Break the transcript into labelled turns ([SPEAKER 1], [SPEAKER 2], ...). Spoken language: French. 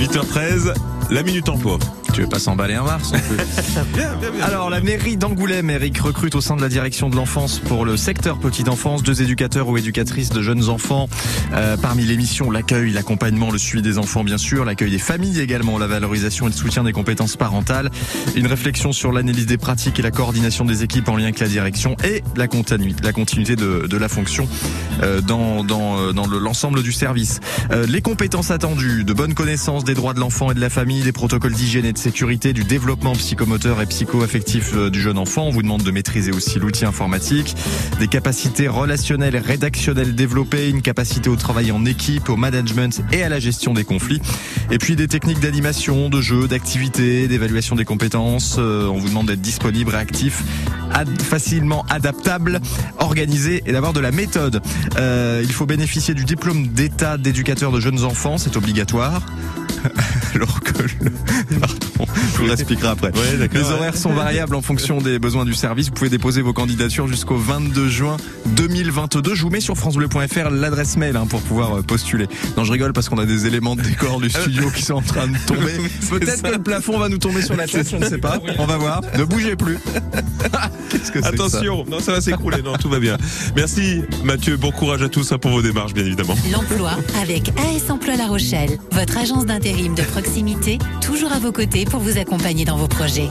[SPEAKER 1] 8h13, la minute emploi.
[SPEAKER 2] Tu veux pas s'emballer un mars Alors la mairie d'Angoulême, Eric, recrute au sein de la direction de l'enfance pour le secteur petite enfance deux éducateurs ou éducatrices de jeunes enfants. Euh, parmi les missions, l'accueil, l'accompagnement, le suivi des enfants bien sûr, l'accueil des familles également, la valorisation et le soutien des compétences parentales, une réflexion sur l'analyse des pratiques et la coordination des équipes en lien avec la direction et la continuité, la continuité de, de la fonction euh, dans, dans, euh, dans l'ensemble du service. Euh, les compétences attendues, de bonnes connaissances des droits de l'enfant et de la famille, des protocoles d'hygiène et de sécurité, du développement psychomoteur et psycho-affectif euh, du jeune enfant. On vous demande de maîtriser aussi l'outil informatique, des capacités relationnelles et rédactionnelles développées, une capacité au travail en équipe, au management et à la gestion des conflits. Et puis des techniques d'animation, de jeu, d'activité, d'évaluation des compétences. Euh, on vous demande d'être disponible, réactif, facilement adaptable, organisé et d'avoir de la méthode. Euh, il faut bénéficier du diplôme d'état d'éducateur de jeunes enfants, c'est obligatoire. Alors que le... Pardon, je vous l'expliquerai après.
[SPEAKER 1] Ouais.
[SPEAKER 2] Les horaires sont variables en fonction des besoins du service. Vous pouvez déposer vos candidatures jusqu'au 22 juin 2022. Je vous mets sur francebleu.fr l'adresse mail hein, pour pouvoir euh, postuler. Non, je rigole parce qu'on a des éléments de décor du studio qui sont en train de tomber. Peut-être que le plafond va nous tomber sur la tête, je ne sais pas. On va voir. Ne bougez plus. Qu'est-ce que c'est que ça
[SPEAKER 1] Attention, non, ça va s'écrouler, non, tout va bien. Merci Mathieu, bon courage à tous hein, pour vos démarches, bien évidemment.
[SPEAKER 3] L'emploi avec AS Emploi La Rochelle, votre agence d'intérim de proximité, toujours à vos côtés pour vous accompagner dans vos projets.